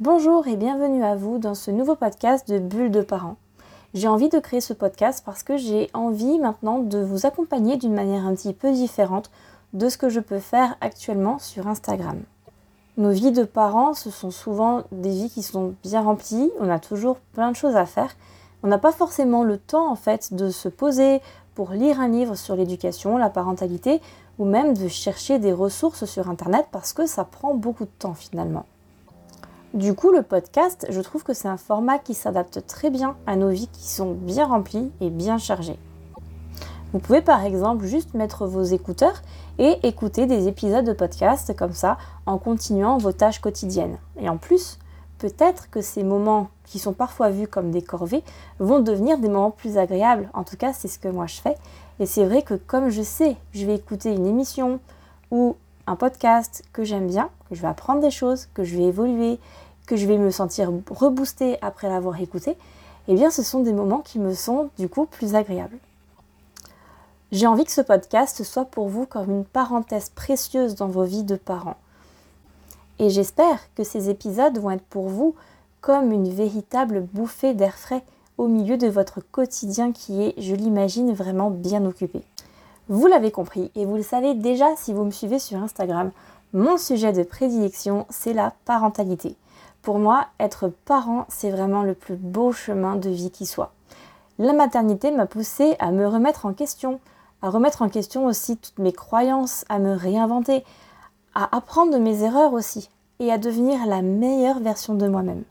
Bonjour et bienvenue à vous dans ce nouveau podcast de Bulle de parents. J'ai envie de créer ce podcast parce que j'ai envie maintenant de vous accompagner d'une manière un petit peu différente de ce que je peux faire actuellement sur Instagram. Nos vies de parents, ce sont souvent des vies qui sont bien remplies, on a toujours plein de choses à faire. On n'a pas forcément le temps en fait de se poser pour lire un livre sur l'éducation, la parentalité ou même de chercher des ressources sur internet parce que ça prend beaucoup de temps finalement. Du coup, le podcast, je trouve que c'est un format qui s'adapte très bien à nos vies qui sont bien remplies et bien chargées. Vous pouvez par exemple juste mettre vos écouteurs et écouter des épisodes de podcast comme ça en continuant vos tâches quotidiennes. Et en plus, peut-être que ces moments qui sont parfois vus comme des corvées vont devenir des moments plus agréables. En tout cas, c'est ce que moi je fais. Et c'est vrai que comme je sais, je vais écouter une émission ou un podcast que j'aime bien, que je vais apprendre des choses, que je vais évoluer, que je vais me sentir reboostée après l'avoir écouté, eh bien ce sont des moments qui me sont du coup plus agréables. J'ai envie que ce podcast soit pour vous comme une parenthèse précieuse dans vos vies de parents. Et j'espère que ces épisodes vont être pour vous comme une véritable bouffée d'air frais au milieu de votre quotidien qui est, je l'imagine, vraiment bien occupé. Vous l'avez compris et vous le savez déjà si vous me suivez sur Instagram, mon sujet de prédilection, c'est la parentalité. Pour moi, être parent, c'est vraiment le plus beau chemin de vie qui soit. La maternité m'a poussé à me remettre en question, à remettre en question aussi toutes mes croyances, à me réinventer, à apprendre de mes erreurs aussi et à devenir la meilleure version de moi-même.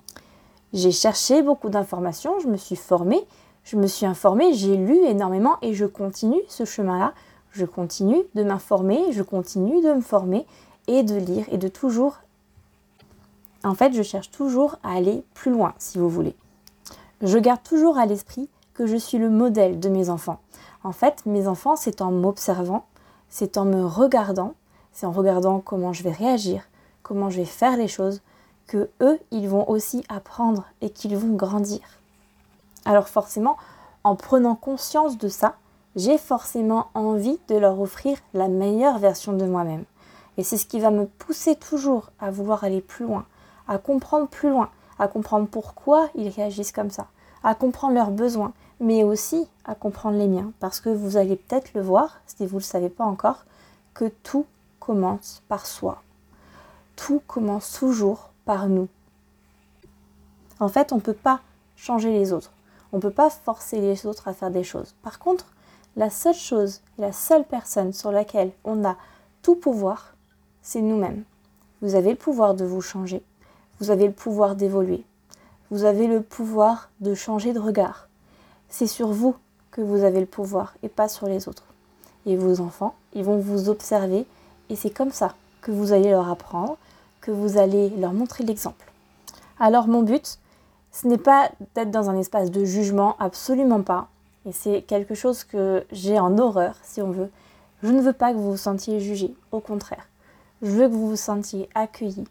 J'ai cherché beaucoup d'informations, je me suis formée, je me suis informée, j'ai lu énormément et je continue ce chemin-là je continue de m'informer, je continue de me former et de lire et de toujours... En fait, je cherche toujours à aller plus loin, si vous voulez. Je garde toujours à l'esprit que je suis le modèle de mes enfants. En fait, mes enfants, c'est en m'observant, c'est en me regardant, c'est en regardant comment je vais réagir, comment je vais faire les choses, que eux, ils vont aussi apprendre et qu'ils vont grandir. Alors forcément, en prenant conscience de ça, j'ai forcément envie de leur offrir la meilleure version de moi-même. Et c'est ce qui va me pousser toujours à vouloir aller plus loin, à comprendre plus loin, à comprendre pourquoi ils réagissent comme ça, à comprendre leurs besoins, mais aussi à comprendre les miens. Parce que vous allez peut-être le voir, si vous ne le savez pas encore, que tout commence par soi. Tout commence toujours par nous. En fait, on ne peut pas changer les autres. On ne peut pas forcer les autres à faire des choses. Par contre, la seule chose la seule personne sur laquelle on a tout pouvoir, c'est nous-mêmes. Vous avez le pouvoir de vous changer. Vous avez le pouvoir d'évoluer. Vous avez le pouvoir de changer de regard. C'est sur vous que vous avez le pouvoir et pas sur les autres. Et vos enfants, ils vont vous observer et c'est comme ça que vous allez leur apprendre, que vous allez leur montrer l'exemple. Alors mon but, ce n'est pas d'être dans un espace de jugement, absolument pas. Et c'est quelque chose que j'ai en horreur, si on veut. Je ne veux pas que vous vous sentiez jugé, au contraire. Je veux que vous vous sentiez accueilli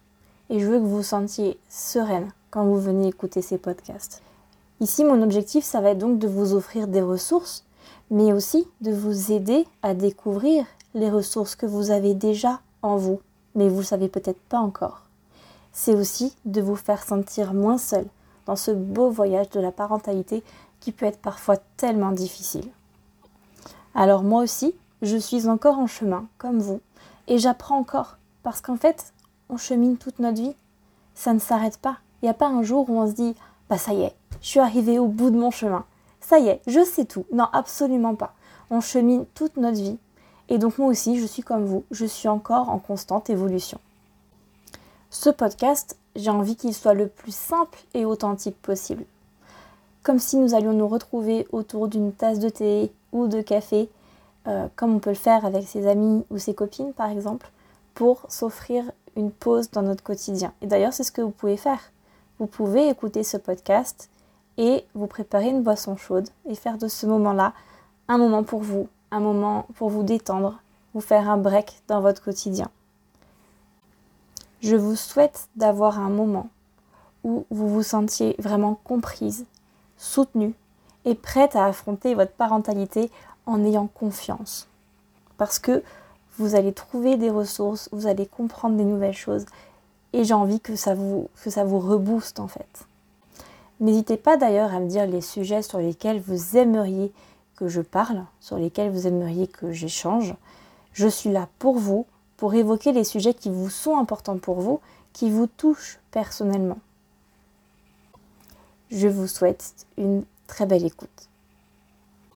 et je veux que vous vous sentiez sereine quand vous venez écouter ces podcasts. Ici, mon objectif, ça va être donc de vous offrir des ressources, mais aussi de vous aider à découvrir les ressources que vous avez déjà en vous, mais vous ne savez peut-être pas encore. C'est aussi de vous faire sentir moins seul dans ce beau voyage de la parentalité qui peut être parfois tellement difficile. Alors moi aussi, je suis encore en chemin, comme vous, et j'apprends encore, parce qu'en fait, on chemine toute notre vie. Ça ne s'arrête pas. Il n'y a pas un jour où on se dit, bah ça y est, je suis arrivé au bout de mon chemin. Ça y est, je sais tout. Non, absolument pas. On chemine toute notre vie. Et donc moi aussi, je suis comme vous, je suis encore en constante évolution. Ce podcast, j'ai envie qu'il soit le plus simple et authentique possible comme si nous allions nous retrouver autour d'une tasse de thé ou de café, euh, comme on peut le faire avec ses amis ou ses copines par exemple, pour s'offrir une pause dans notre quotidien. Et d'ailleurs, c'est ce que vous pouvez faire. Vous pouvez écouter ce podcast et vous préparer une boisson chaude et faire de ce moment-là un moment pour vous, un moment pour vous détendre, vous faire un break dans votre quotidien. Je vous souhaite d'avoir un moment où vous vous sentiez vraiment comprise, soutenue et prête à affronter votre parentalité en ayant confiance. Parce que vous allez trouver des ressources, vous allez comprendre des nouvelles choses et j'ai envie que ça vous, que rebooste en fait. N'hésitez pas d'ailleurs à me dire les sujets sur lesquels vous aimeriez que je parle, sur lesquels vous aimeriez que j'échange. Je suis là pour vous, pour évoquer les sujets qui vous sont importants pour vous, qui vous touchent personnellement. Je vous souhaite une très belle écoute.